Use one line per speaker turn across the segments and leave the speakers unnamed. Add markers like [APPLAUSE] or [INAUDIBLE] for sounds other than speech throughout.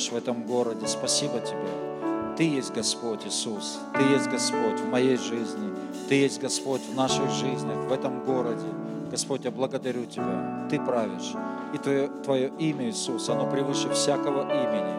Правишь в этом городе. Спасибо Тебе. Ты есть Господь Иисус, Ты есть Господь в моей жизни, Ты есть Господь в наших жизнях, в этом городе. Господь, я благодарю Тебя, Ты правишь. И Твое, Твое имя, Иисус, оно превыше всякого имени.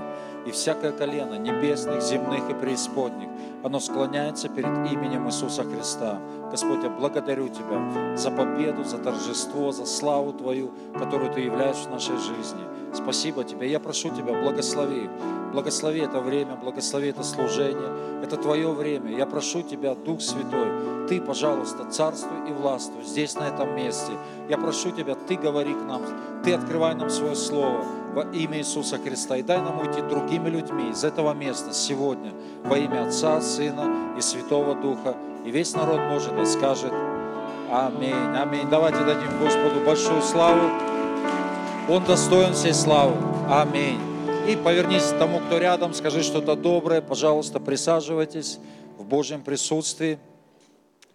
И всякое колено небесных, земных и преисподних, оно склоняется перед именем Иисуса Христа. Господь, я благодарю Тебя за победу, за торжество, за славу Твою, которую Ты являешь в нашей жизни. Спасибо Тебе. Я прошу Тебя, благослови. Благослови это время, благослови это служение. Это Твое время. Я прошу Тебя, Дух Святой, Ты, пожалуйста, царствуй и властвуй здесь, на этом месте. Я прошу Тебя, Ты говори к нам, Ты открывай нам свое Слово во имя Иисуса Христа. И дай нам уйти другими людьми из этого места сегодня во имя Отца, Сына и Святого Духа. И весь народ может и скажет Аминь. Аминь. Давайте дадим Господу большую славу. Он достоин всей славы. Аминь. И повернись к тому, кто рядом, скажи что-то доброе. Пожалуйста, присаживайтесь в Божьем присутствии.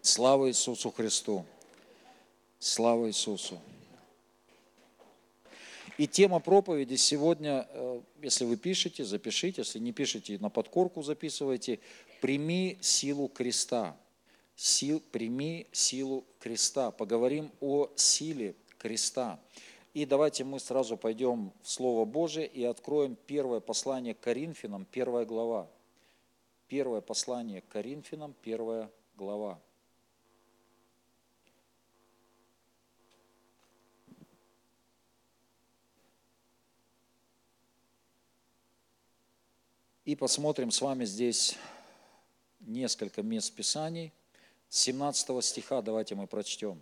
Слава Иисусу Христу. Слава Иисусу. И тема проповеди сегодня, э, если вы пишете, запишите, если не пишете, на подкорку записывайте. Прими силу креста. Сил, прими силу креста. Поговорим о силе креста. И давайте мы сразу пойдем в Слово Божие и откроем первое послание к Коринфянам, первая глава. Первое послание к Коринфянам, первая глава. И посмотрим с вами здесь несколько мест Писаний. С 17 стиха давайте мы прочтем.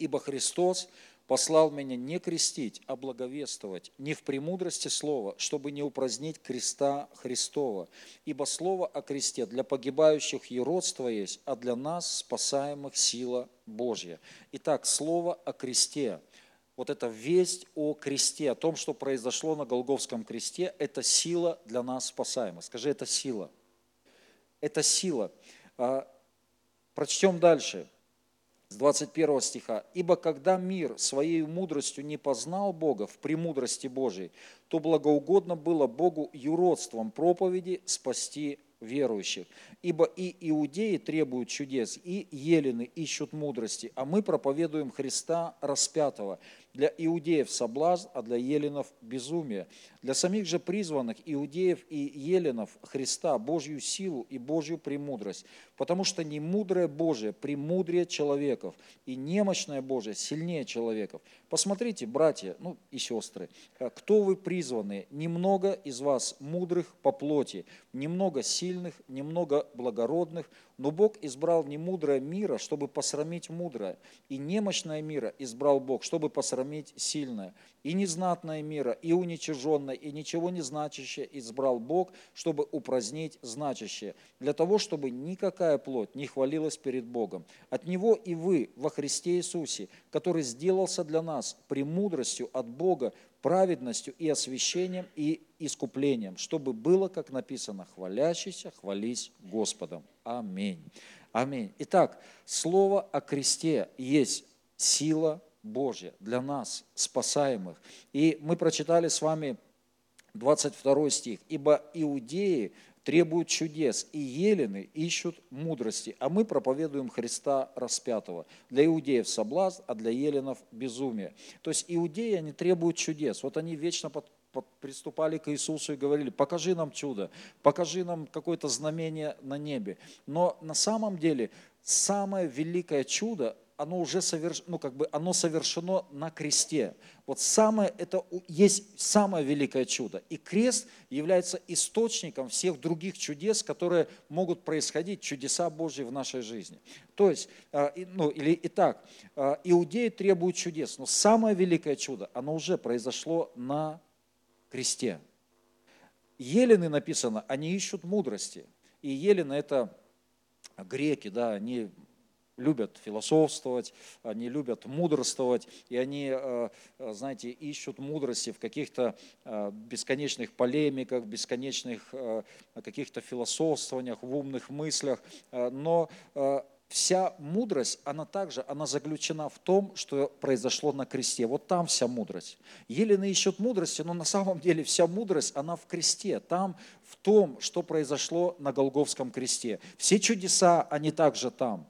«Ибо Христос послал меня не крестить, а благовествовать, не в премудрости слова, чтобы не упразднить креста Христова. Ибо слово о кресте для погибающих еродство есть, а для нас спасаемых сила Божья». Итак, слово о кресте – вот эта весть о кресте, о том, что произошло на Голговском кресте, это сила для нас спасаемых. Скажи, это сила. Это сила. А, прочтем дальше, с 21 стиха. «Ибо когда мир своей мудростью не познал Бога в премудрости Божией, то благоугодно было Богу юродством проповеди спасти верующих. Ибо и иудеи требуют чудес, и елены ищут мудрости, а мы проповедуем Христа распятого, для иудеев соблазн, а для еленов безумие. Для самих же призванных иудеев и еленов Христа Божью силу и Божью премудрость, потому что не мудрое Божие премудрее человеков, и немощное Божие сильнее человеков. Посмотрите, братья, ну и сестры, кто вы призванные? Немного из вас мудрых по плоти, немного сильных, немного благородных, но Бог избрал не мудрое мира, чтобы посрамить мудрое, и немощное мира избрал Бог, чтобы посрамить сильное, и незнатное мира, и уничиженное, и ничего не значащее избрал Бог, чтобы упразднить значащее, для того, чтобы никакая плоть не хвалилась перед Богом. От Него и вы во Христе Иисусе, который сделался для нас премудростью от Бога, праведностью и освящением и искуплением, чтобы было, как написано, хвалящийся, хвались Господом. Аминь. Аминь. Итак, слово о кресте есть сила Божья для нас, спасаемых. И мы прочитали с вами 22 стих. «Ибо иудеи требуют чудес, и елены ищут мудрости, а мы проповедуем Христа распятого. Для иудеев соблазн, а для еленов безумие». То есть иудеи, они требуют чудес. Вот они вечно под, приступали к Иисусу и говорили, покажи нам чудо, покажи нам какое-то знамение на небе. Но на самом деле самое великое чудо оно уже соверш... ну, как бы оно совершено на кресте. Вот самое, это есть самое великое чудо. И крест является источником всех других чудес, которые могут происходить, чудеса Божьи в нашей жизни. То есть, а, ну, или итак, а, иудеи требуют чудес, но самое великое чудо, оно уже произошло на кресте. Елены написано, они ищут мудрости. И елены это греки, да, они любят философствовать, они любят мудрствовать, и они, э, э, знаете, ищут мудрости в каких-то э, бесконечных полемиках, бесконечных каких-то философствованиях, в умных мыслях. Но вся мудрость, она также, она заключена в том, что произошло на кресте. Вот там вся мудрость. Елены ищут мудрости, но на самом деле вся мудрость, она в кресте. Там, в том, что произошло на Голговском кресте. Все чудеса, они также там.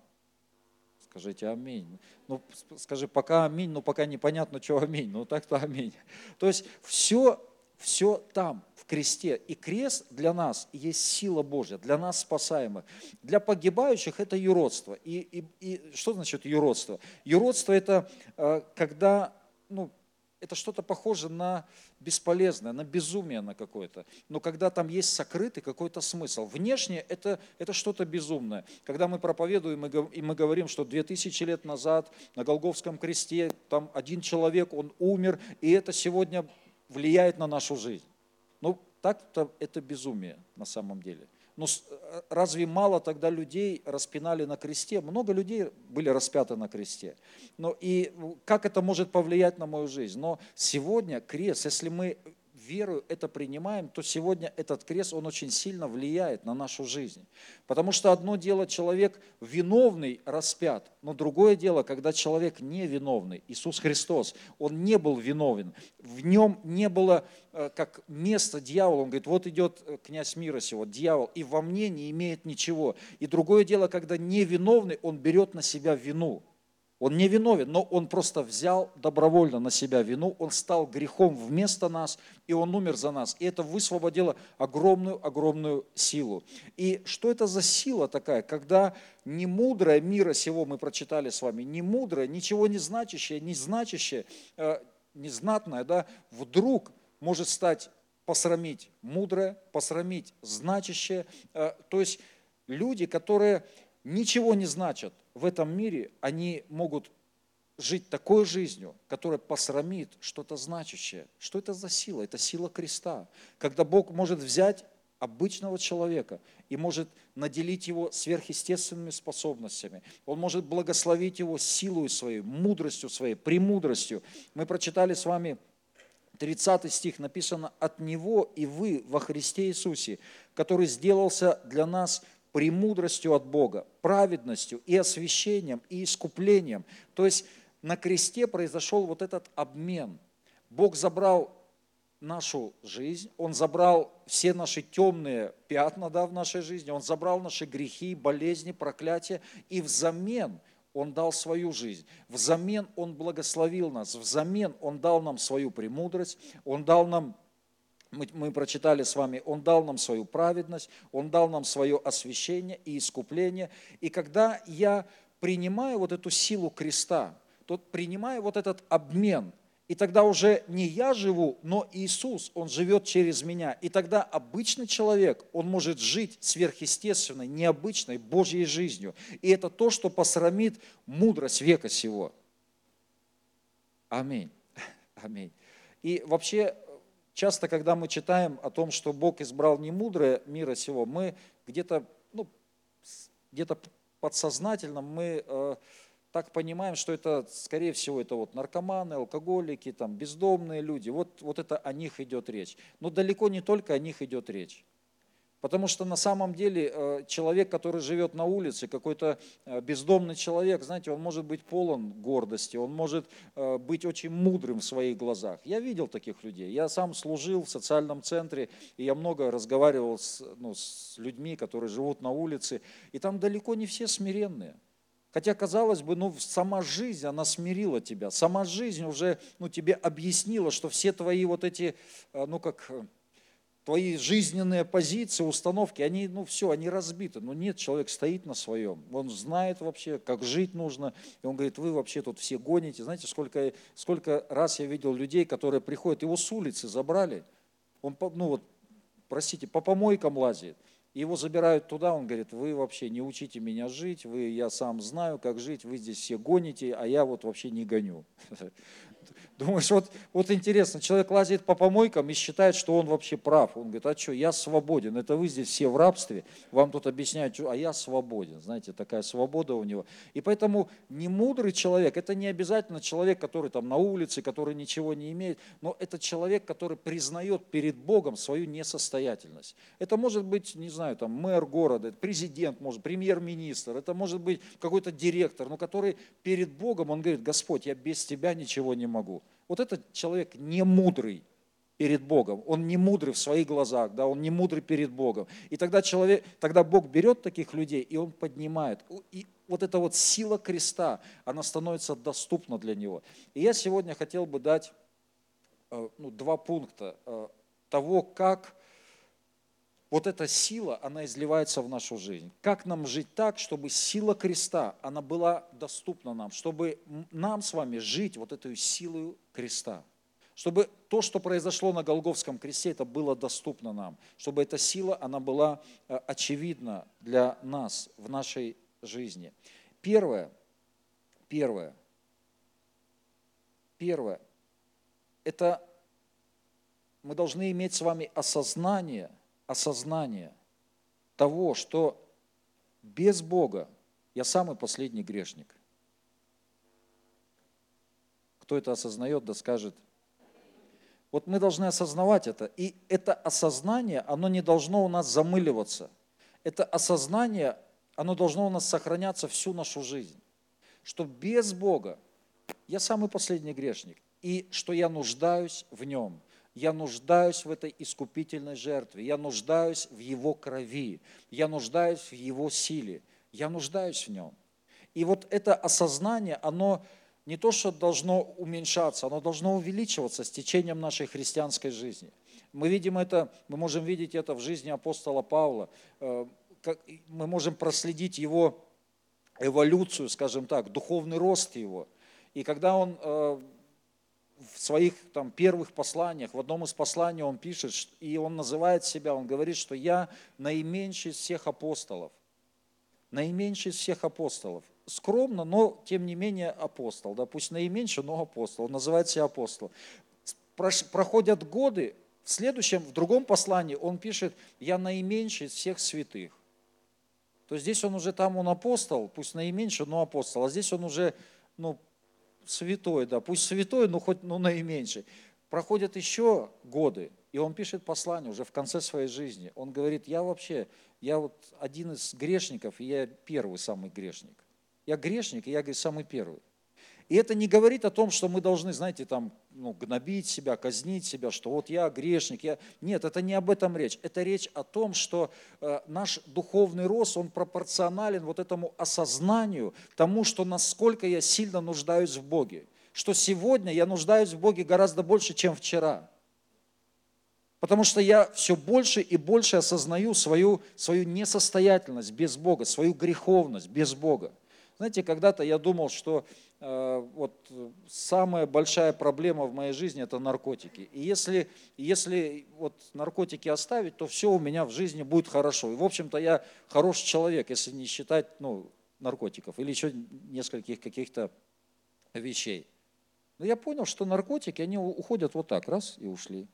Скажите аминь. Ну, скажи, пока аминь, но пока непонятно, что аминь. Ну, так-то аминь. То есть все, все там кресте. И крест для нас есть сила Божья, для нас спасаемых. Для погибающих это юродство. И, и, и что значит юродство? Юродство это э, когда, ну, это что-то похоже на бесполезное, на безумие на какое-то. Но когда там есть сокрытый какой-то смысл. Внешне это, это что-то безумное. Когда мы проповедуем и мы говорим, что 2000 лет назад на Голговском кресте там один человек, он умер, и это сегодня влияет на нашу жизнь. Ну, так-то это безумие на самом деле. Но э, разве мало тогда людей распинали на кресте? Много людей были распяты на кресте. Но и как это может повлиять на мою жизнь? Но сегодня крест, если мы верою это принимаем, то сегодня этот крест, он очень сильно влияет на нашу жизнь. Потому что одно дело, человек виновный распят, но другое дело, когда человек невиновный, Иисус Христос, он не был виновен, в нем не было э, как место дьявола, он говорит, вот идет э, князь мира сего, дьявол, и во мне не имеет ничего. И другое дело, когда невиновный, он берет на себя вину. Он не виновен, но он просто взял добровольно на себя вину, он стал грехом вместо нас, и он умер за нас. И это высвободило огромную-огромную силу. И что это за сила такая, когда не мудрое мира сего мы прочитали с вами, не мудрое, ничего не значащее, не значащее, э, незнатное, да, вдруг может стать посрамить мудрое, посрамить значащее. Э, то есть люди, которые ничего не значат в этом мире, они могут жить такой жизнью, которая посрамит что-то значащее. Что это за сила? Это сила креста. Когда Бог может взять обычного человека и может наделить его сверхъестественными способностями. Он может благословить его силой своей, мудростью своей, премудростью. Мы прочитали с вами 30 стих, написано «От Него и вы во Христе Иисусе, который сделался для нас премудростью от Бога, праведностью и освящением, и искуплением. То есть на кресте произошел вот этот обмен. Бог забрал нашу жизнь, Он забрал все наши темные пятна да, в нашей жизни, Он забрал наши грехи, болезни, проклятия, и взамен Он дал свою жизнь, взамен Он благословил нас, взамен Он дал нам свою премудрость, Он дал нам мы, мы прочитали с вами, Он дал нам свою праведность, Он дал нам свое освящение и искупление. И когда я принимаю вот эту силу креста, то принимаю вот этот обмен, и тогда уже не я живу, но Иисус, Он живет через меня. И тогда обычный человек, он может жить сверхъестественной, необычной Божьей жизнью. И это то, что посрамит мудрость века сего. Аминь. [LAUGHS] Аминь. И вообще Часто, когда мы читаем о том, что Бог избрал не мудрое мира сего, мы где-то ну, где-то подсознательно мы э, так понимаем, что это, скорее всего, это вот наркоманы, алкоголики, там, бездомные люди. Вот, вот это о них идет речь. Но далеко не только о них идет речь. Потому что на самом деле э, человек, который живет на улице, какой-то э, бездомный человек, знаете, он может быть полон гордости, он может э, быть очень мудрым в своих глазах. Я видел таких людей. Я сам служил в социальном центре, и я много разговаривал с, ну, с людьми, которые живут на улице, и там далеко не все смиренные. Хотя, казалось бы, ну, сама жизнь, она смирила тебя. Сама жизнь уже ну, тебе объяснила, что все твои вот эти, ну, как твои жизненные позиции, установки, они, ну все, они разбиты. Но нет, человек стоит на своем. Он знает вообще, как жить нужно. И он говорит, вы вообще тут все гоните. Знаете, сколько, сколько раз я видел людей, которые приходят, его с улицы забрали. Он, ну вот, простите, по помойкам лазит. Его забирают туда, он говорит, вы вообще не учите меня жить, вы, я сам знаю, как жить, вы здесь все гоните, а я вот вообще не гоню. [LAUGHS] думаешь, вот, вот интересно, человек лазит по помойкам и считает, что он вообще прав. Он говорит, а что, я свободен, это вы здесь все в рабстве, вам тут объясняют, а я свободен. Знаете, такая свобода у него. И поэтому не мудрый человек, это не обязательно человек, который там на улице, который ничего не имеет, но это человек, который признает перед Богом свою несостоятельность. Это может быть, не знаю, там мэр города, президент, может, премьер-министр, это может быть какой-то директор, но который перед Богом, он говорит, Господь, я без Тебя ничего не могу. Вот этот человек не мудрый перед Богом, он не мудрый в своих глазах, да, он не мудрый перед Богом. И тогда, человек, тогда Бог берет таких людей, и он поднимает. И вот эта вот сила креста, она становится доступна для него. И я сегодня хотел бы дать э, ну, два пункта э, того, как вот эта сила, она изливается в нашу жизнь. Как нам жить так, чтобы сила креста, она была доступна нам, чтобы нам с вами жить вот этой силой креста. Чтобы то, что произошло на Голговском кресте, это было доступно нам. Чтобы эта сила, она была э, очевидна для нас в нашей жизни. Первое, первое, первое, это мы должны иметь с вами осознание – осознание того, что без Бога я самый последний грешник. Кто это осознает, да скажет. Вот мы должны осознавать это. И это осознание, оно не должно у нас замыливаться. Это осознание, оно должно у нас сохраняться всю нашу жизнь. Что без Бога я самый последний грешник. И что я нуждаюсь в Нем – я нуждаюсь в этой искупительной жертве, я нуждаюсь в Его крови, я нуждаюсь в Его силе, я нуждаюсь в Нем. И вот это осознание, оно не то, что должно уменьшаться, оно должно увеличиваться с течением нашей христианской жизни. Мы видим это, мы можем видеть это в жизни апостола Павла, э, мы можем проследить его эволюцию, скажем так, духовный рост его. И когда он э, в своих там, первых посланиях, в одном из посланий он пишет, и он называет себя, он говорит, что я наименьший из всех апостолов. Наименьший из всех апостолов. Скромно, но тем не менее апостол. Да, пусть наименьший, но апостол. Он называет себя апостолом. Проходят годы, в следующем, в другом послании он пишет, я наименьший из всех святых. То есть здесь он уже там, он апостол, пусть наименьший, но апостол. А здесь он уже ну, святой, да, пусть святой, но хоть ну, наименьший. Проходят еще годы, и он пишет послание уже в конце своей жизни. Он говорит, я вообще, я вот один из грешников, и я первый самый грешник. Я грешник, и я говорит, самый первый. И это не говорит о том, что мы должны, знаете, там, ну, гнобить себя, казнить себя, что вот я грешник. Я... Нет, это не об этом речь. Это речь о том, что э, наш духовный рост, он пропорционален вот этому осознанию, тому, что насколько я сильно нуждаюсь в Боге. Что сегодня я нуждаюсь в Боге гораздо больше, чем вчера. Потому что я все больше и больше осознаю свою, свою несостоятельность без Бога, свою греховность без Бога. Знаете, когда-то я думал, что Э, вот самая большая проблема в моей жизни – это наркотики. И если, если вот наркотики оставить, то все у меня в жизни будет хорошо. И, в общем-то, я хороший человек, если не считать ну, наркотиков или еще нескольких каких-то вещей. Но я понял, что наркотики, они уходят вот так, раз, и ушли.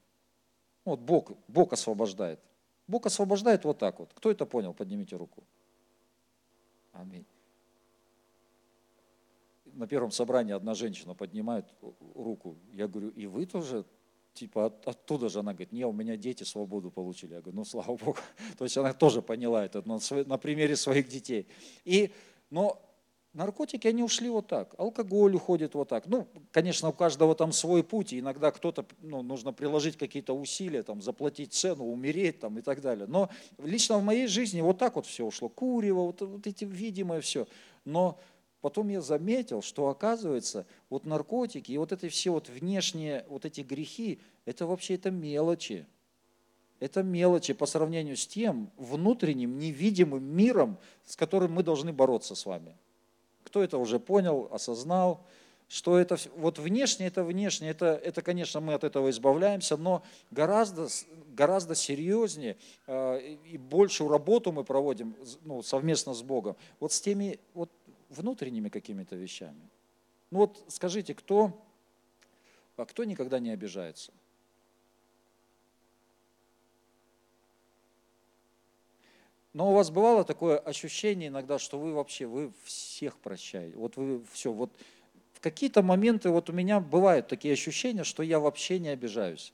Вот Бог, Бог освобождает. Бог освобождает вот так вот. Кто это понял? Поднимите руку. Аминь на первом собрании одна женщина поднимает руку. Я говорю, и вы тоже? Типа от, оттуда же она говорит, не, у меня дети свободу получили. Я говорю, ну слава [LAUGHS] Богу. То есть она тоже поняла это на, на примере своих детей. И, но наркотики, они ушли вот так. Алкоголь уходит вот так. Ну, конечно, у каждого там свой путь. И иногда кто-то, ну, нужно приложить какие-то усилия, там, заплатить цену, умереть там, и так далее. Но лично в моей жизни вот так вот все ушло. Курево, вот, вот эти видимое все. Но Потом я заметил, что оказывается, вот наркотики и вот эти все вот внешние вот эти грехи, это вообще это мелочи. Это мелочи по сравнению с тем внутренним невидимым миром, с которым мы должны бороться с вами. Кто это уже понял, осознал, что это вот внешне, это внешне, это, это, конечно, мы от этого избавляемся, но гораздо, гораздо серьезнее э, и большую работу мы проводим ну, совместно с Богом. Вот с теми вот внутренними какими-то вещами. Ну вот скажите, кто, А кто никогда не обижается? Но у вас бывало такое ощущение иногда, что вы вообще, вы всех прощаете. Вот вы все, вот в какие-то моменты вот у меня бывают такие ощущения, что я вообще не обижаюсь.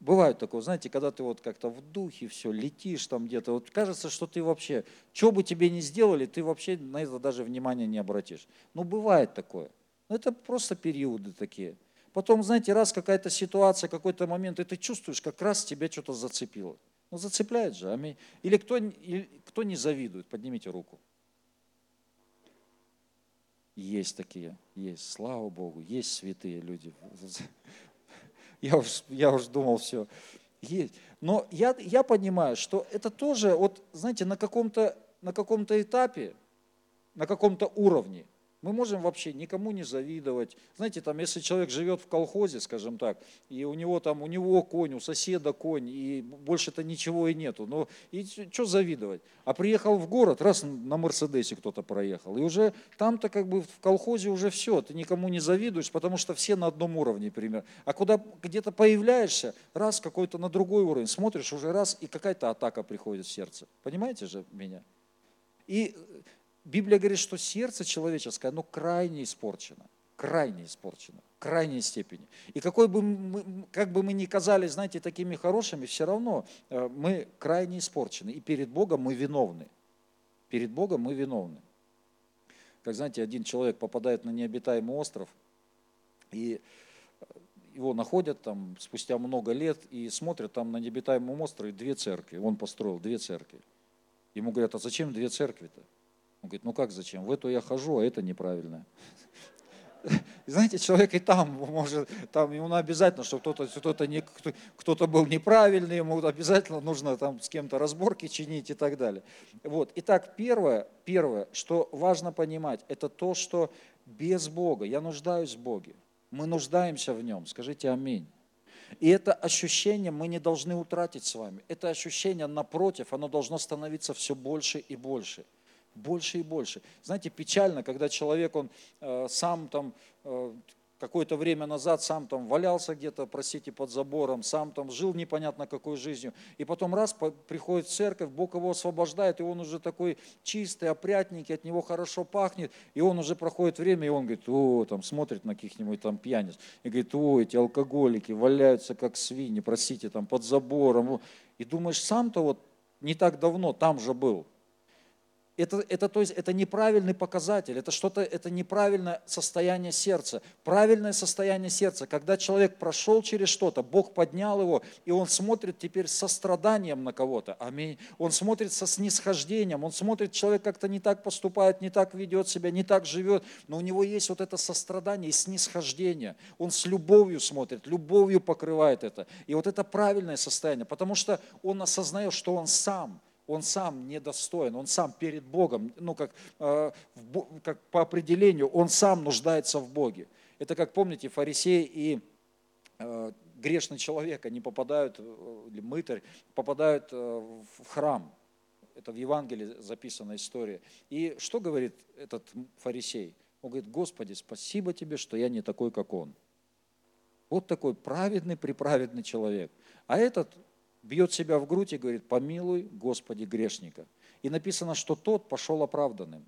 Бывает такое, знаете, когда ты вот как-то в духе все, летишь там где-то, вот кажется, что ты вообще, что бы тебе ни сделали, ты вообще на это даже внимания не обратишь. Ну, бывает такое. Но это просто периоды такие. Потом, знаете, раз какая-то ситуация, какой-то момент, и ты чувствуешь, как раз тебя что-то зацепило. Ну, зацепляет же, аминь. Или кто, или кто не завидует, поднимите руку. Есть такие, есть, слава Богу, есть святые люди. Я уж, я уж думал, все, есть. Но я, я понимаю, что это тоже, вот, знаете, на каком-то на каком-то этапе, на каком-то уровне – мы можем вообще никому не завидовать. Знаете, там, если человек живет в колхозе, скажем так, и у него там, у него конь, у соседа конь, и больше-то ничего и нету. Ну, и что завидовать? А приехал в город, раз на Мерседесе кто-то проехал, и уже там-то как бы в колхозе уже все, ты никому не завидуешь, потому что все на одном уровне, пример. А куда где-то появляешься, раз какой-то на другой уровень, смотришь уже раз, и какая-то атака приходит в сердце. Понимаете же меня? И Библия говорит, что сердце человеческое, оно крайне испорчено, крайне испорчено, в крайней степени. И какой бы мы, как бы мы ни казались, знаете, такими хорошими, все равно э, мы крайне испорчены. И перед Богом мы виновны. Перед Богом мы виновны. Как знаете, один человек попадает на необитаемый остров, и его находят там спустя много лет и смотрят там на необитаемом острове две церкви. Он построил две церкви. Ему говорят, а зачем две церкви-то? Он говорит, ну как зачем? В эту я хожу, а это неправильно. [LAUGHS] Знаете, человек и там может, там ему обязательно, что кто-то кто-то не, кто-то был неправильный, ему обязательно нужно там с кем-то разборки чинить и так далее. Вот. Итак, первое, первое, что важно понимать, это то, что без Бога, я нуждаюсь в Боге, мы нуждаемся в Нем, скажите аминь. И это ощущение мы не должны утратить с вами. Это ощущение, напротив, оно должно становиться все больше и больше больше и больше. Знаете, печально, когда человек, он э, сам там э, какое-то время назад сам там валялся где-то, простите, под забором, сам там жил непонятно какой жизнью, и потом раз приходит в церковь, Бог его освобождает, и он уже такой чистый, опрятненький, от него хорошо пахнет, и он уже проходит время, и он говорит, о, там смотрит на каких-нибудь там пьяниц, и говорит, о, эти алкоголики валяются как свиньи, простите, там под забором, и думаешь, сам-то вот не так давно там же был, это, это, то есть, это неправильный показатель, это что-то, это неправильное состояние сердца. Правильное состояние сердца, когда человек прошел через что-то, Бог поднял его, и он смотрит теперь со страданием на кого-то. Аминь. Он смотрит со снисхождением, он смотрит, человек как-то не так поступает, не так ведет себя, не так живет, но у него есть вот это сострадание и снисхождение. Он с любовью смотрит, любовью покрывает это. И вот это правильное состояние, потому что он осознает, что он сам – он сам недостоин, он сам перед Богом, ну как, э, как по определению, он сам нуждается в Боге. Это как помните, фарисей и э, грешный человек, они попадают, э, или мытарь, попадают в храм. Это в Евангелии записана история. И что говорит этот фарисей? Он говорит, Господи, спасибо тебе, что я не такой, как он. Вот такой праведный, приправедный человек. А этот бьет себя в грудь и говорит, помилуй, Господи, грешника. И написано, что тот пошел оправданным,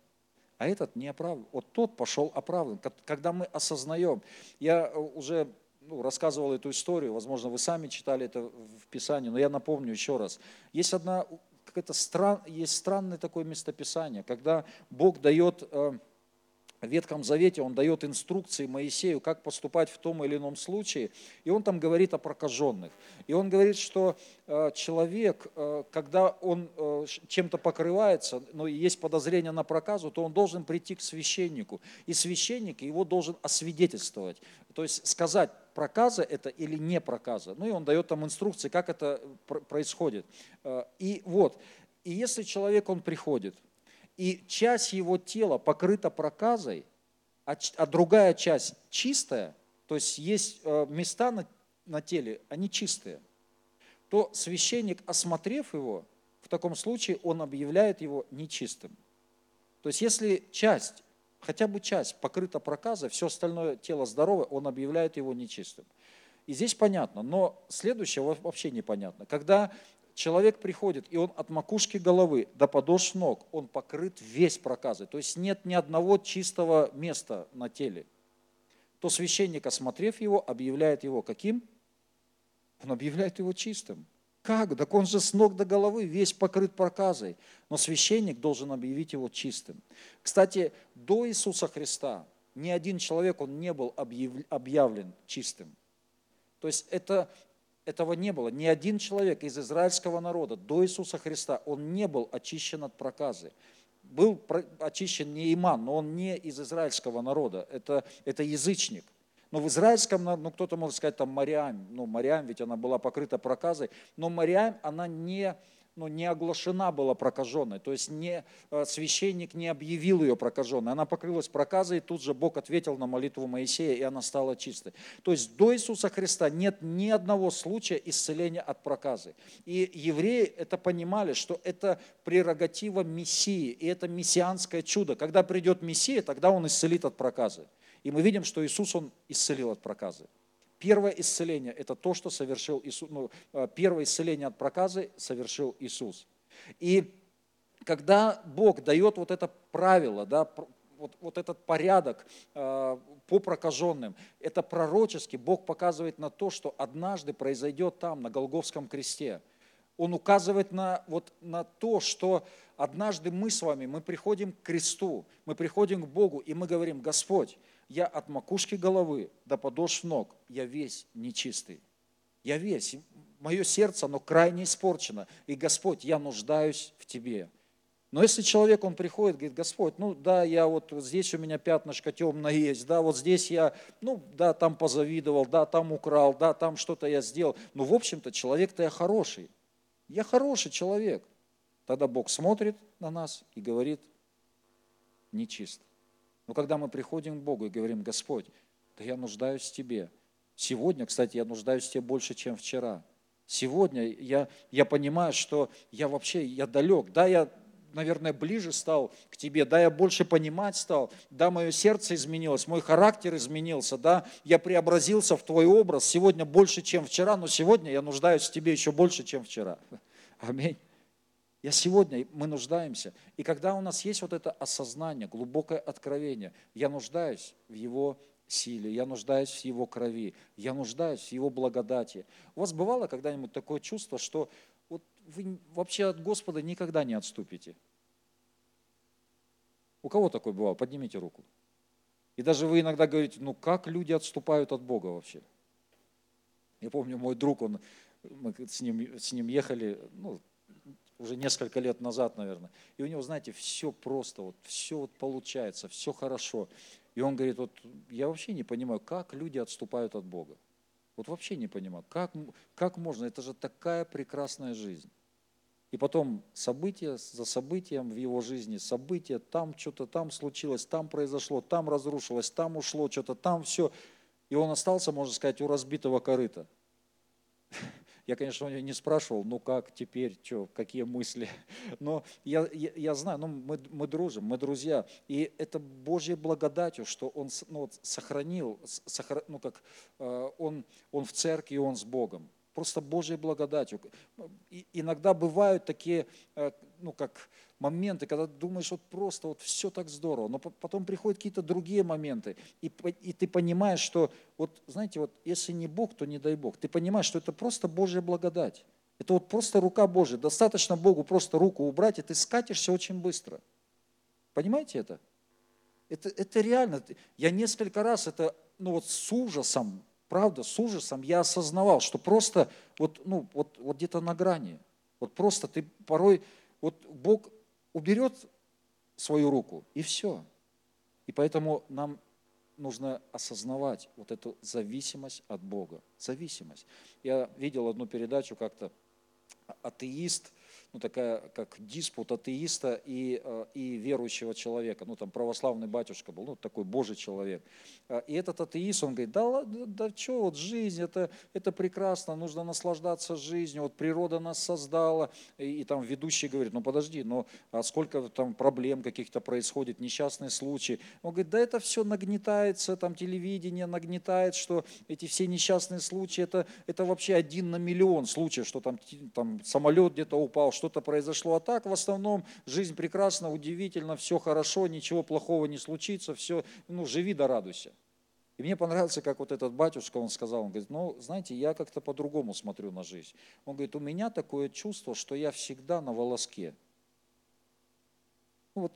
а этот не оправдан. Вот тот пошел оправдан. Когда мы осознаем, я э, уже ну, рассказывал эту историю, возможно, вы сами читали это в Писании, но я напомню еще раз. Есть одна, какая-то стран, есть странное такое местописание, когда Бог дает э, Ветхом Завете он дает инструкции Моисею, как поступать в том или ином случае, и он там говорит о прокаженных. И он говорит, что э, человек, э, когда он э, чем-то покрывается, но есть подозрение на проказу, то он должен прийти к священнику, и священник его должен освидетельствовать, то есть сказать, проказа это или не проказа. Ну и он дает там инструкции, как это происходит. И вот, и если человек, он приходит, и часть его тела покрыта проказой, а, а другая часть чистая, то есть есть э, места на, на теле, они чистые, то священник, осмотрев его, в таком случае он объявляет его нечистым. То есть если часть хотя бы часть покрыта проказой, все остальное тело здоровое, он объявляет его нечистым. И здесь понятно, но следующее вообще непонятно. Когда человек приходит, и он от макушки головы до подошв ног, он покрыт весь проказой, то есть нет ни одного чистого места на теле, то священник, осмотрев его, объявляет его каким? Он объявляет его чистым. Как? Так он же с ног до головы весь покрыт проказой. Но священник должен объявить его чистым. Кстати, до Иисуса Христа ни один человек, он не был объявлен чистым. То есть это, этого не было. Ни один человек из израильского народа до Иисуса Христа, он не был очищен от проказы. Был очищен не иман, но он не из израильского народа. Это, это язычник. Но в израильском, ну кто-то может сказать там Мариам, ну Мариам, ведь она была покрыта проказой, но Мариам, она не, ну, не оглашена была прокаженной, то есть не, э, священник не объявил ее прокаженной, она покрылась проказой, и тут же Бог ответил на молитву Моисея, и она стала чистой. То есть до Иисуса Христа нет ни одного случая исцеления от проказы. И евреи это понимали, что это прерогатива Мессии, и это мессианское чудо. Когда придет Мессия, тогда он исцелит от проказы. И мы видим, что Иисус, Он исцелил от проказы. Первое исцеление – это то, что совершил Иисус. Ну, э, первое исцеление от проказы совершил Иисус. И когда Бог дает вот это правило, да, вот, вот этот порядок э, по прокаженным, это пророчески Бог показывает на то, что однажды произойдет там, на Голговском кресте. Он указывает на, вот, на то, что однажды мы с вами, мы приходим к кресту, мы приходим к Богу, и мы говорим, Господь, я от макушки головы до подошв ног, я весь нечистый. Я весь, мое сердце, оно крайне испорчено. И Господь, я нуждаюсь в Тебе. Но если человек, он приходит, говорит, Господь, ну да, я вот здесь у меня пятнышко темное есть, да, вот здесь я, ну да, там позавидовал, да, там украл, да, там что-то я сделал. Но в общем-то человек-то я хороший. Я хороший человек. Тогда Бог смотрит на нас и говорит, нечист. Но когда мы приходим к Богу и говорим, Господь, да я нуждаюсь в Тебе. Сегодня, кстати, я нуждаюсь в Тебе больше, чем вчера. Сегодня я, я понимаю, что я вообще, я далек. Да, я, наверное, ближе стал к Тебе, да, я больше понимать стал, да, мое сердце изменилось, мой характер изменился, да, я преобразился в Твой образ сегодня больше, чем вчера, но сегодня я нуждаюсь в Тебе еще больше, чем вчера. Аминь. Я сегодня, мы нуждаемся. И когда у нас есть вот это осознание, глубокое откровение, я нуждаюсь в Его силе, я нуждаюсь в Его крови, я нуждаюсь в Его благодати. У вас бывало когда-нибудь такое чувство, что вот вы вообще от Господа никогда не отступите? У кого такое бывало? Поднимите руку. И даже вы иногда говорите, ну как люди отступают от Бога вообще? Я помню, мой друг, он, мы с ним, с ним ехали, ну, уже несколько лет назад, наверное. И у него, знаете, все просто, вот, все вот получается, все хорошо. И он говорит, вот я вообще не понимаю, как люди отступают от Бога. Вот вообще не понимаю, как, как можно, это же такая прекрасная жизнь. И потом события за событием в его жизни, события, там что-то там случилось, там произошло, там разрушилось, там ушло, что-то там все. И он остался, можно сказать, у разбитого корыта. Я, конечно, у него не спрашивал, ну как теперь, что, какие мысли. [LAUGHS] Но я, я, я знаю, ну мы, мы дружим, мы друзья. И это Божьей благодатью, что он ну, сохранил, сохран, ну как, э, он, он в церкви, и он с Богом. Просто Божьей благодатью. И иногда бывают такие, э, ну как, моменты, когда думаешь, вот просто вот все так здорово, но потом приходят какие-то другие моменты, и, и ты понимаешь, что вот, знаете, вот если не Бог, то не дай Бог. Ты понимаешь, что это просто Божья благодать. Это вот просто рука Божья. Достаточно Богу просто руку убрать, и ты скатишься очень быстро. Понимаете это? Это, это реально. Я несколько раз это, ну вот с ужасом, правда, с ужасом я осознавал, что просто вот, ну, вот, вот где-то на грани. Вот просто ты порой, вот Бог уберет свою руку, и все. И поэтому нам нужно осознавать вот эту зависимость от Бога. Зависимость. Я видел одну передачу как-то, атеист, ну, такая, как диспут атеиста и, э, и верующего человека. Ну, там православный батюшка был, ну, такой божий человек. Э, и этот атеист, он говорит, да, да, да что, вот жизнь, это, это прекрасно, нужно наслаждаться жизнью, вот природа нас создала. И, и там ведущий говорит, ну, подожди, но а сколько там проблем каких-то происходит, несчастные случаи. Он говорит, да это все нагнетается, там телевидение нагнетает, что эти все несчастные случаи, это, это вообще один на миллион случаев, что там, там самолет где-то упал, что что-то произошло. А так в основном жизнь прекрасна, удивительно, все хорошо, ничего плохого не случится, все, ну, живи да радуйся. И мне понравился, как вот этот батюшка, он сказал, он говорит, ну, знаете, я как-то по-другому смотрю на жизнь. Он говорит, у меня такое чувство, что я всегда на волоске. Ну, вот,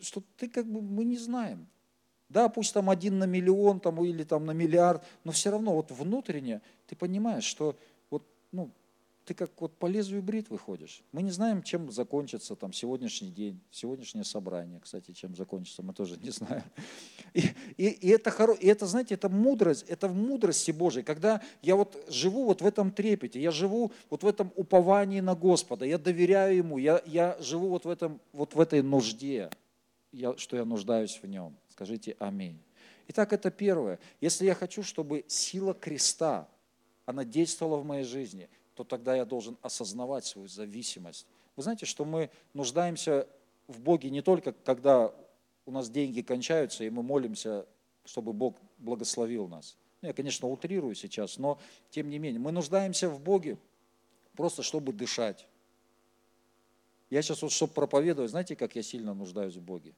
что ты как бы, мы не знаем. Да, пусть там один на миллион там, или там на миллиард, но все равно вот внутренне ты понимаешь, что вот, ну, ты как вот по лезвию бритвы ходишь. Мы не знаем, чем закончится там сегодняшний день, сегодняшнее собрание, кстати, чем закончится, мы тоже не знаем. И, и, и, это, хоро, и это, знаете, это мудрость, это в мудрости Божией, когда я вот живу вот в этом трепете, я живу вот в этом уповании на Господа, я доверяю Ему, я, я живу вот в, этом, вот в этой нужде, я, что я нуждаюсь в Нем. Скажите аминь. Итак, это первое. Если я хочу, чтобы сила креста, она действовала в моей жизни – то тогда я должен осознавать свою зависимость. Вы знаете, что мы нуждаемся в Боге не только, когда у нас деньги кончаются, и мы молимся, чтобы Бог благословил нас. Ну, я, конечно, утрирую сейчас, но тем не менее, мы нуждаемся в Боге просто, чтобы дышать. Я сейчас вот, чтобы проповедовать, знаете, как я сильно нуждаюсь в Боге?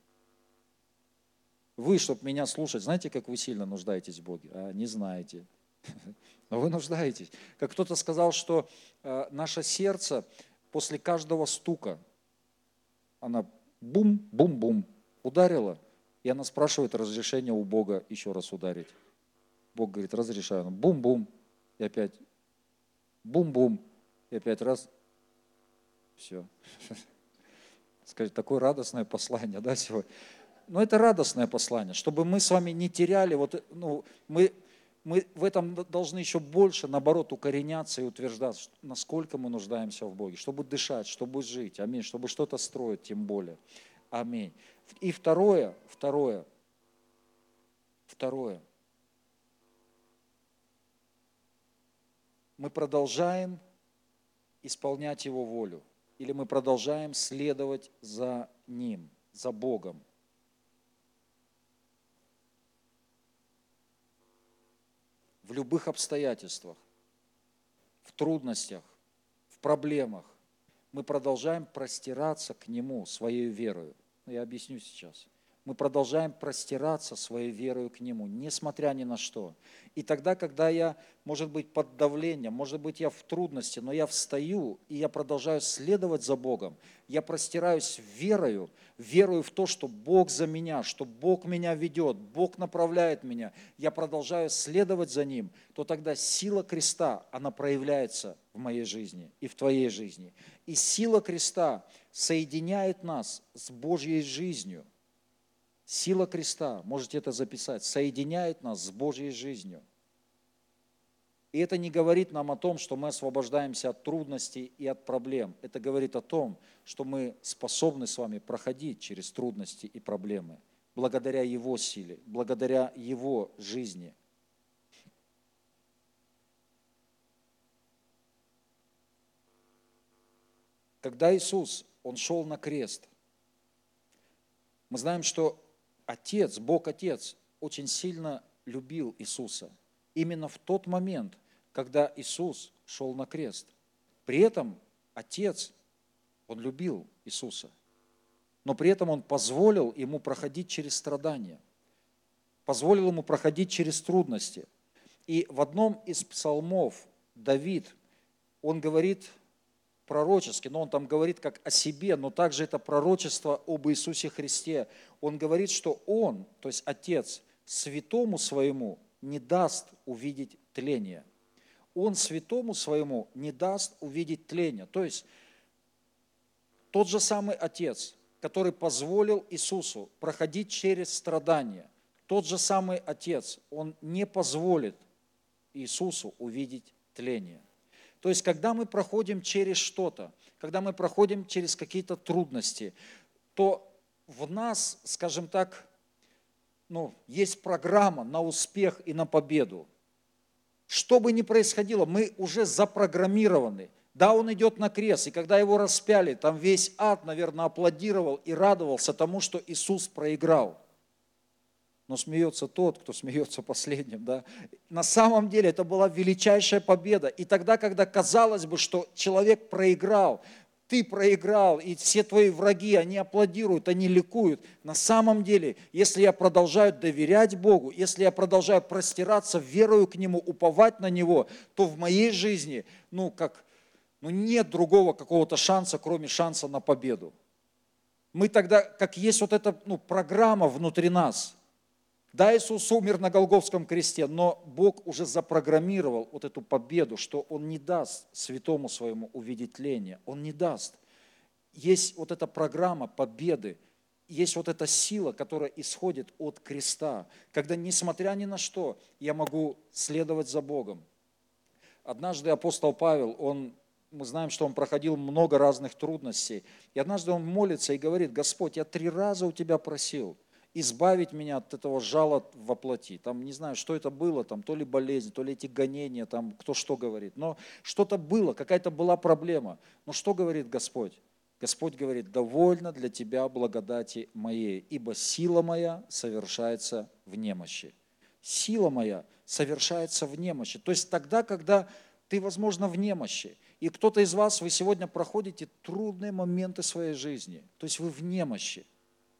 Вы, чтобы меня слушать, знаете, как вы сильно нуждаетесь в Боге? А, не знаете. [LAUGHS] Но вы нуждаетесь. Как кто-то сказал, что э, наше сердце после каждого стука, она бум-бум-бум ударила, и она спрашивает разрешение у Бога еще раз ударить. Бог говорит, разрешаю. Бум-бум, и опять бум-бум, и опять раз. Все. Скажите, такое радостное послание, да, сегодня? Но это радостное послание, чтобы мы с вами не теряли, вот, ну, мы мы в этом должны еще больше, наоборот, укореняться и утверждаться, насколько мы нуждаемся в Боге, чтобы дышать, чтобы жить, аминь, чтобы что-то строить, тем более. Аминь. И второе, второе, второе. Мы продолжаем исполнять Его волю, или мы продолжаем следовать за Ним, за Богом. В любых обстоятельствах, в трудностях, в проблемах, мы продолжаем простираться к Нему своей верою. Я объясню сейчас мы продолжаем простираться своей верою к Нему, несмотря ни на что. И тогда, когда я, может быть, под давлением, может быть, я в трудности, но я встаю, и я продолжаю следовать за Богом, я простираюсь верою, верую в то, что Бог за меня, что Бог меня ведет, Бог направляет меня, я продолжаю следовать за Ним, то тогда сила креста, она проявляется в моей жизни и в твоей жизни. И сила креста соединяет нас с Божьей жизнью – Сила креста, можете это записать, соединяет нас с Божьей жизнью. И это не говорит нам о том, что мы освобождаемся от трудностей и от проблем. Это говорит о том, что мы способны с вами проходить через трудности и проблемы благодаря Его силе, благодаря Его жизни. Когда Иисус, Он шел на крест, мы знаем, что Отец, Бог Отец, очень сильно любил Иисуса. Именно в тот момент, когда Иисус шел на крест. При этом Отец, Он любил Иисуса. Но при этом Он позволил Ему проходить через страдания. Позволил Ему проходить через трудности. И в одном из псалмов Давид, он говорит пророчески, но он там говорит как о себе, но также это пророчество об Иисусе Христе. Он говорит, что он, то есть Отец, святому своему не даст увидеть тление. Он святому своему не даст увидеть тление. То есть тот же самый Отец, который позволил Иисусу проходить через страдания, тот же самый Отец, Он не позволит Иисусу увидеть тление. То есть, когда мы проходим через что-то, когда мы проходим через какие-то трудности, то в нас, скажем так, ну, есть программа на успех и на победу. Что бы ни происходило, мы уже запрограммированы. Да, он идет на крест, и когда его распяли, там весь ад, наверное, аплодировал и радовался тому, что Иисус проиграл. Но смеется тот, кто смеется последним. Да? На самом деле это была величайшая победа. И тогда, когда казалось бы, что человек проиграл, ты проиграл, и все твои враги, они аплодируют, они ликуют. На самом деле, если я продолжаю доверять Богу, если я продолжаю простираться, верую к Нему, уповать на Него, то в моей жизни, ну, как, ну, нет другого какого-то шанса, кроме шанса на победу. Мы тогда, как есть вот эта ну, программа внутри нас – да, Иисус умер на Голговском кресте, но Бог уже запрограммировал вот эту победу, что Он не даст святому своему увидеть тление. Он не даст. Есть вот эта программа победы, есть вот эта сила, которая исходит от креста, когда, несмотря ни на что, я могу следовать за Богом. Однажды апостол Павел, он, мы знаем, что он проходил много разных трудностей, и однажды он молится и говорит, Господь, я три раза у Тебя просил – избавить меня от этого жала во плоти. Там не знаю, что это было, там то ли болезнь, то ли эти гонения, там кто что говорит. Но что-то было, какая-то была проблема. Но что говорит Господь? Господь говорит, довольно для тебя благодати моей, ибо сила моя совершается в немощи. Сила моя совершается в немощи. То есть тогда, когда ты, возможно, в немощи, и кто-то из вас, вы сегодня проходите трудные моменты своей жизни, то есть вы в немощи,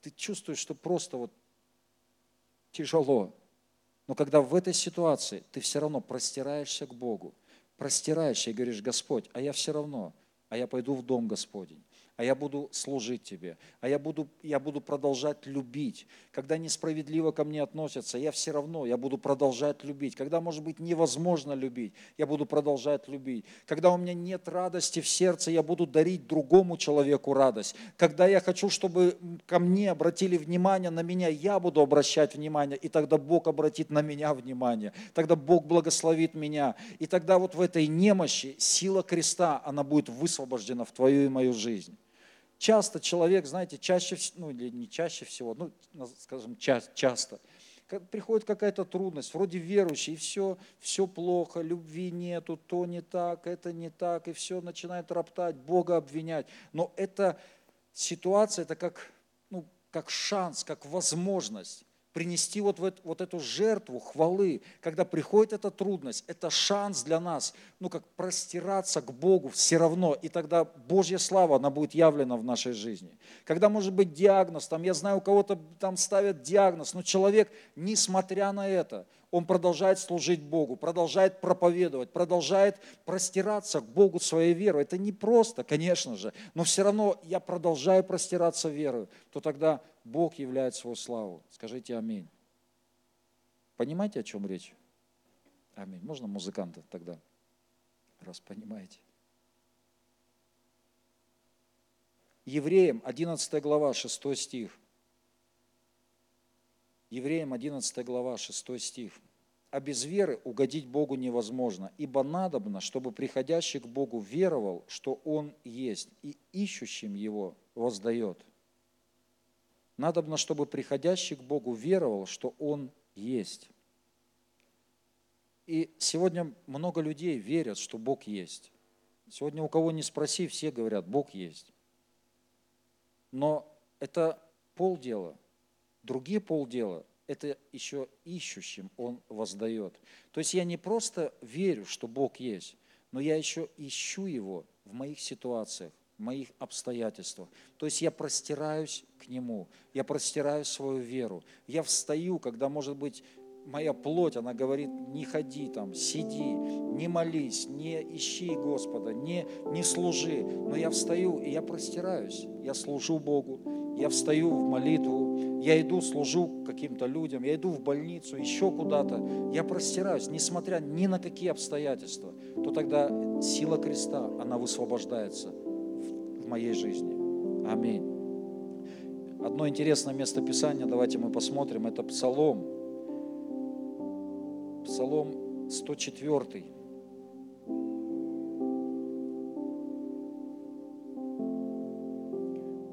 ты чувствуешь, что просто вот тяжело. Но когда в этой ситуации ты все равно простираешься к Богу, простираешься и говоришь, Господь, а я все равно, а я пойду в дом Господень а я буду служить Тебе, а я буду, я буду продолжать любить. Когда несправедливо ко мне относятся, я все равно, я буду продолжать любить. Когда, может быть, невозможно любить, я буду продолжать любить. Когда у меня нет радости в сердце, я буду дарить другому человеку радость. Когда я хочу, чтобы ко мне обратили внимание на меня, я буду обращать внимание, и тогда Бог обратит на меня внимание. Тогда Бог благословит меня. И тогда вот в этой немощи сила креста, она будет высвобождена в твою и мою жизнь часто человек, знаете, чаще, ну или не чаще всего, ну, скажем, часто, приходит какая-то трудность, вроде верующий, и все, все плохо, любви нету, то не так, это не так, и все начинает роптать, Бога обвинять. Но эта ситуация, это как, ну, как шанс, как возможность принести вот, в, вот эту жертву хвалы, когда приходит эта трудность, это шанс для нас, ну как простираться к Богу все равно, и тогда Божья слава, она будет явлена в нашей жизни. Когда может быть диагноз, там я знаю, у кого-то там ставят диагноз, но человек, несмотря на это, он продолжает служить Богу, продолжает проповедовать, продолжает простираться к Богу своей верой. Это не просто, конечно же, но все равно я продолжаю простираться верой, то тогда Бог являет свою славу. Скажите аминь. Понимаете, о чем речь? Аминь. Можно музыканта тогда, раз понимаете. Евреям 11 глава, 6 стих. Евреям 11 глава, 6 стих. «А без веры угодить Богу невозможно, ибо надобно, чтобы приходящий к Богу веровал, что Он есть, и ищущим Его воздает». Надобно, чтобы приходящий к Богу веровал, что Он есть. И сегодня много людей верят, что Бог есть. Сегодня у кого не спроси, все говорят, Бог есть. Но это полдела – Другие полдела – это еще ищущим Он воздает. То есть я не просто верю, что Бог есть, но я еще ищу Его в моих ситуациях, моих обстоятельствах. То есть я простираюсь к Нему, я простираю свою веру. Я встаю, когда, может быть, моя плоть, она говорит, не ходи там, сиди, не молись, не ищи Господа, не, не служи. Но я встаю, и я простираюсь, я служу Богу, я встаю в молитву, я иду, служу каким-то людям, я иду в больницу, еще куда-то, я простираюсь, несмотря ни на какие обстоятельства, то тогда сила креста, она высвобождается моей жизни. Аминь. Одно интересное местописание, давайте мы посмотрим, это Псалом. Псалом 104.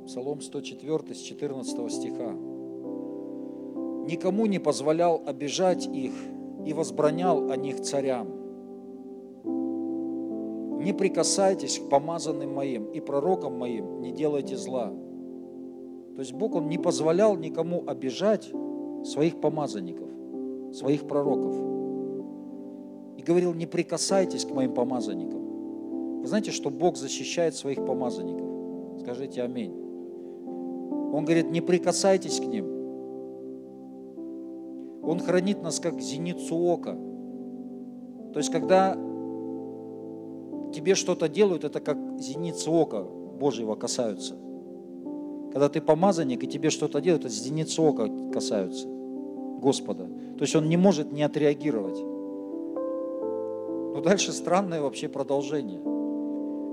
Псалом 104 с 14 стиха. «Никому не позволял обижать их и возбранял о них царям, не прикасайтесь к помазанным моим и пророкам моим, не делайте зла». То есть Бог, Он не позволял никому обижать своих помазанников, своих пророков. И говорил, не прикасайтесь к моим помазанникам. Вы знаете, что Бог защищает своих помазанников? Скажите аминь. Он говорит, не прикасайтесь к ним. Он хранит нас как зеницу ока. То есть, когда тебе что-то делают, это как зеница ока Божьего касаются. Когда ты помазанник, и тебе что-то делают, это зеницы ока касаются Господа. То есть он не может не отреагировать. Но дальше странное вообще продолжение.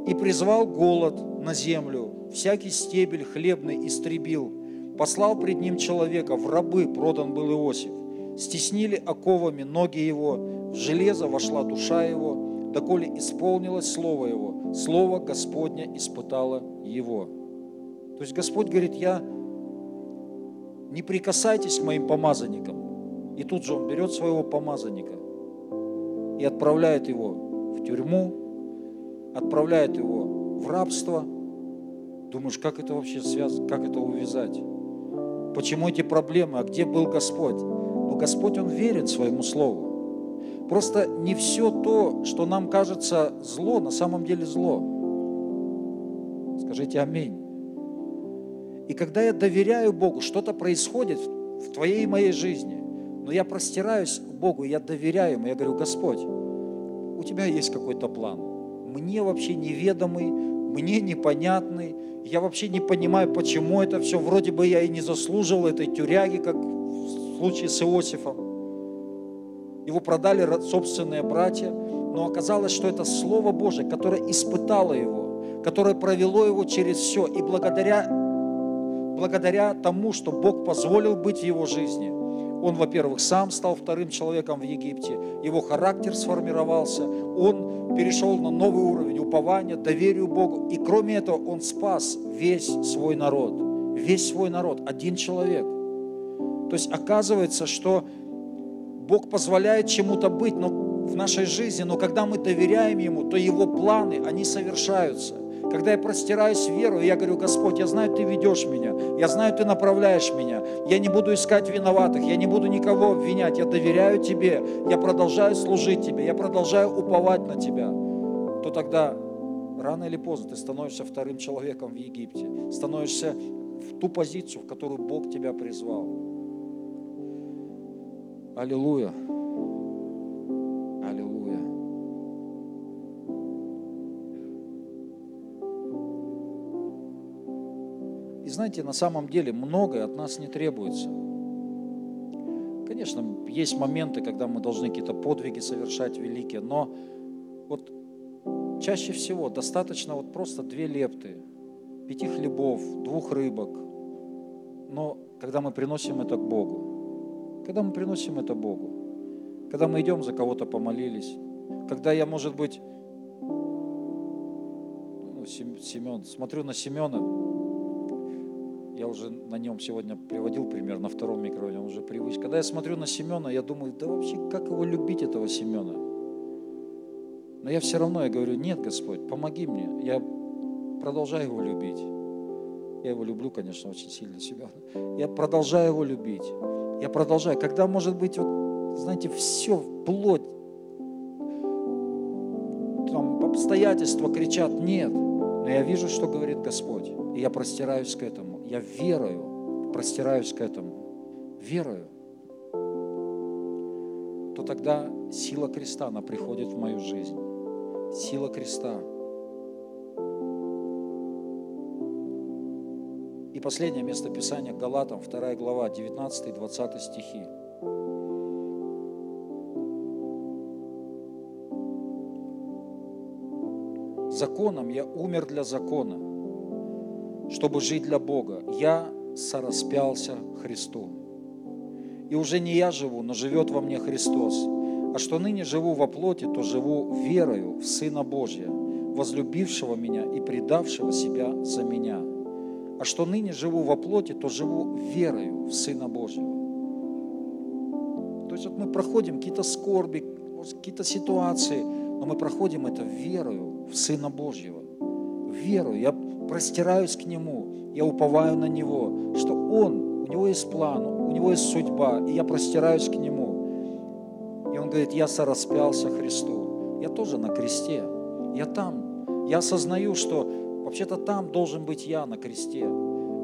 «И призвал голод на землю, всякий стебель хлебный истребил, послал пред ним человека, в рабы продан был Иосиф, стеснили оковами ноги его, в железо вошла душа его, доколе исполнилось слово его, слово Господня испытало его». То есть Господь говорит, я не прикасайтесь к моим помазанникам. И тут же Он берет своего помазанника и отправляет его в тюрьму, отправляет его в рабство. Думаешь, как это вообще связано, как это увязать? Почему эти проблемы? А где был Господь? Но Господь, Он верен своему Слову. Просто не все то, что нам кажется зло, на самом деле зло. Скажите аминь. И когда я доверяю Богу, что-то происходит в твоей и моей жизни, но я простираюсь к Богу, я доверяю Ему, я говорю, Господь, у Тебя есть какой-то план. Мне вообще неведомый, мне непонятный, я вообще не понимаю, почему это все. Вроде бы я и не заслуживал этой тюряги, как в случае с Иосифом. Его продали собственные братья, но оказалось, что это Слово Божие, которое испытало его, которое провело его через все. И благодаря благодаря тому, что Бог позволил быть в его жизни, он, во-первых, сам стал вторым человеком в Египте, его характер сформировался, он перешел на новый уровень упования, доверию Богу, и кроме этого он спас весь свой народ, весь свой народ, один человек. То есть оказывается, что Бог позволяет чему-то быть но в нашей жизни, но когда мы доверяем Ему, то Его планы, они совершаются. Когда я простираюсь в веру, я говорю, Господь, я знаю, Ты ведешь меня, я знаю, Ты направляешь меня, я не буду искать виноватых, я не буду никого обвинять, я доверяю Тебе, я продолжаю служить Тебе, я продолжаю уповать на Тебя, то тогда рано или поздно ты становишься вторым человеком в Египте, становишься в ту позицию, в которую Бог тебя призвал. Аллилуйя. знаете, на самом деле многое от нас не требуется. Конечно, есть моменты, когда мы должны какие-то подвиги совершать великие, но вот чаще всего достаточно вот просто две лепты, пяти хлебов, двух рыбок. Но когда мы приносим это к Богу, когда мы приносим это Богу, когда мы идем за кого-то помолились, когда я, может быть, ну, Семен, смотрю на Семена, я уже на нем сегодня приводил пример на втором микрофоне, он уже привычка. Когда я смотрю на Семена, я думаю, да вообще, как его любить, этого Семена? Но я все равно, я говорю, нет, Господь, помоги мне. Я продолжаю его любить. Я его люблю, конечно, очень сильно, Семена. Я продолжаю его любить. Я продолжаю. Когда, может быть, вот, знаете, все, плоть, там, обстоятельства кричат, нет. Но я вижу, что говорит Господь. И я простираюсь к этому я верою, простираюсь к этому, верою, то тогда сила креста, она приходит в мою жизнь. Сила креста. И последнее место Писания Галатам, 2 глава, 19 и 20 стихи. Законом я умер для закона, чтобы жить для Бога. Я сораспялся Христу. И уже не я живу, но живет во мне Христос. А что ныне живу во плоти, то живу верою в Сына Божия, возлюбившего меня и предавшего себя за меня. А что ныне живу во плоти, то живу верою в Сына Божьего. То есть вот мы проходим какие-то скорби, какие-то ситуации, но мы проходим это верою в Сына Божьего. Верою. Я простираюсь к Нему, я уповаю на Него, что Он, у Него есть план, у Него есть судьба, и я простираюсь к Нему. И Он говорит, я сораспялся Христу. Я тоже на кресте. Я там. Я осознаю, что вообще-то там должен быть я на кресте.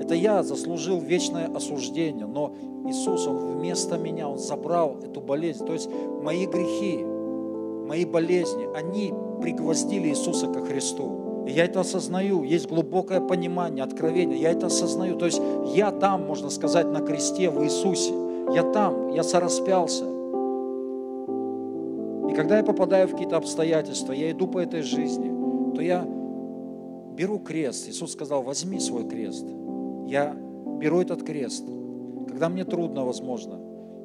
Это я заслужил вечное осуждение, но Иисус, Он вместо меня, Он забрал эту болезнь. То есть мои грехи, мои болезни, они пригвоздили Иисуса ко Христу. И я это осознаю, есть глубокое понимание, откровение, я это осознаю. То есть я там, можно сказать, на кресте в Иисусе. Я там, я сораспялся. И когда я попадаю в какие-то обстоятельства, я иду по этой жизни, то я беру крест. Иисус сказал, возьми свой крест я беру этот крест, когда мне трудно, возможно,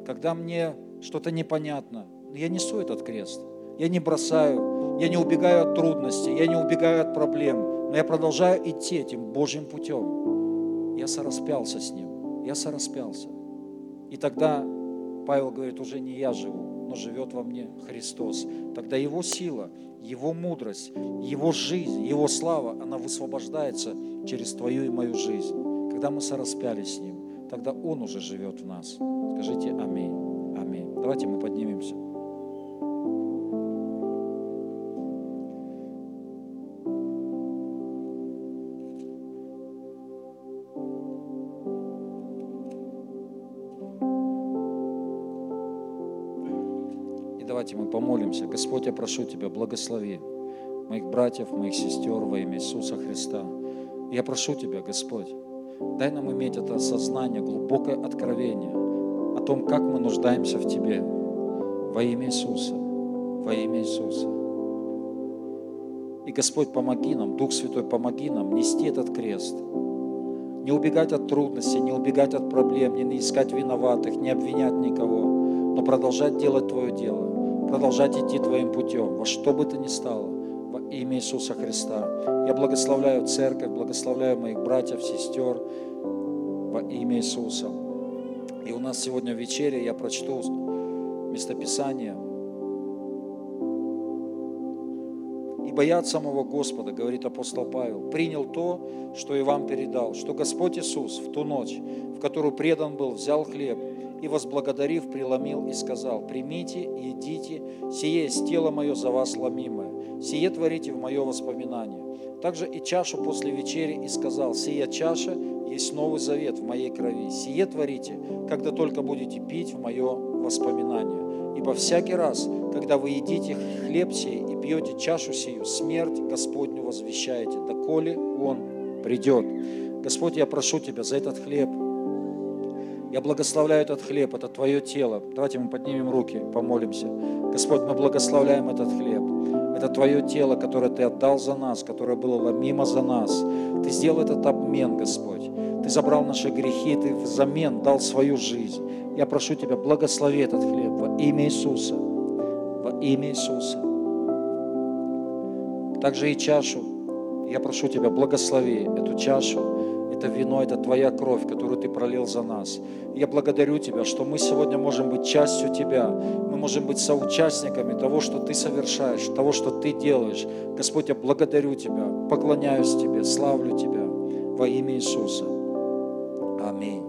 когда мне что-то непонятно, я несу этот крест. Я не бросаю, я не убегаю от трудностей, я не убегаю от проблем, но я продолжаю идти этим Божьим путем. Я сораспялся с Ним, я сораспялся. И тогда Павел говорит, уже не я живу, но живет во мне Христос. Тогда Его сила, Его мудрость, Его жизнь, Его слава, она высвобождается через твою и мою жизнь. Когда мы сораспялись с Ним, тогда Он уже живет в нас. Скажите аминь. Аминь. Давайте мы поднимемся. Помолимся. Господь, я прошу Тебя, благослови моих братьев, моих сестер во имя Иисуса Христа. Я прошу Тебя, Господь, Дай нам иметь это осознание, глубокое откровение о том, как мы нуждаемся в Тебе во имя Иисуса, во имя Иисуса. И Господь, помоги нам, Дух Святой, помоги нам нести этот крест, не убегать от трудностей, не убегать от проблем, не искать виноватых, не обвинять никого, но продолжать делать Твое дело, продолжать идти Твоим путем, во что бы то ни стало имя Иисуса Христа. Я благословляю церковь, благословляю моих братьев, сестер во имя Иисуса. И у нас сегодня в вечере я прочту местописание. «Ибо я от самого Господа, говорит апостол Павел, принял то, что и вам передал, что Господь Иисус в ту ночь, в которую предан был, взял хлеб и, возблагодарив, преломил и сказал, «Примите едите, сие есть тело мое за вас ломимое, сие творите в мое воспоминание». Также и чашу после вечери и сказал, «Сия чаша есть новый завет в моей крови, сие творите, когда только будете пить в мое воспоминание. Ибо всякий раз, когда вы едите хлеб сей и пьете чашу сию, смерть Господню возвещаете, доколе Он придет». Господь, я прошу Тебя за этот хлеб – я благословляю этот хлеб, это Твое тело. Давайте мы поднимем руки, помолимся. Господь, мы благословляем этот хлеб. Это Твое тело, которое Ты отдал за нас, которое было ломимо за нас. Ты сделал этот обмен, Господь. Ты забрал наши грехи, Ты взамен дал свою жизнь. Я прошу Тебя, благослови этот хлеб во имя Иисуса. Во имя Иисуса. Также и чашу. Я прошу Тебя, благослови эту чашу это вино, это Твоя кровь, которую Ты пролил за нас. Я благодарю Тебя, что мы сегодня можем быть частью Тебя. Мы можем быть соучастниками того, что Ты совершаешь, того, что Ты делаешь. Господь, я благодарю Тебя, поклоняюсь Тебе, славлю Тебя во имя Иисуса. Аминь.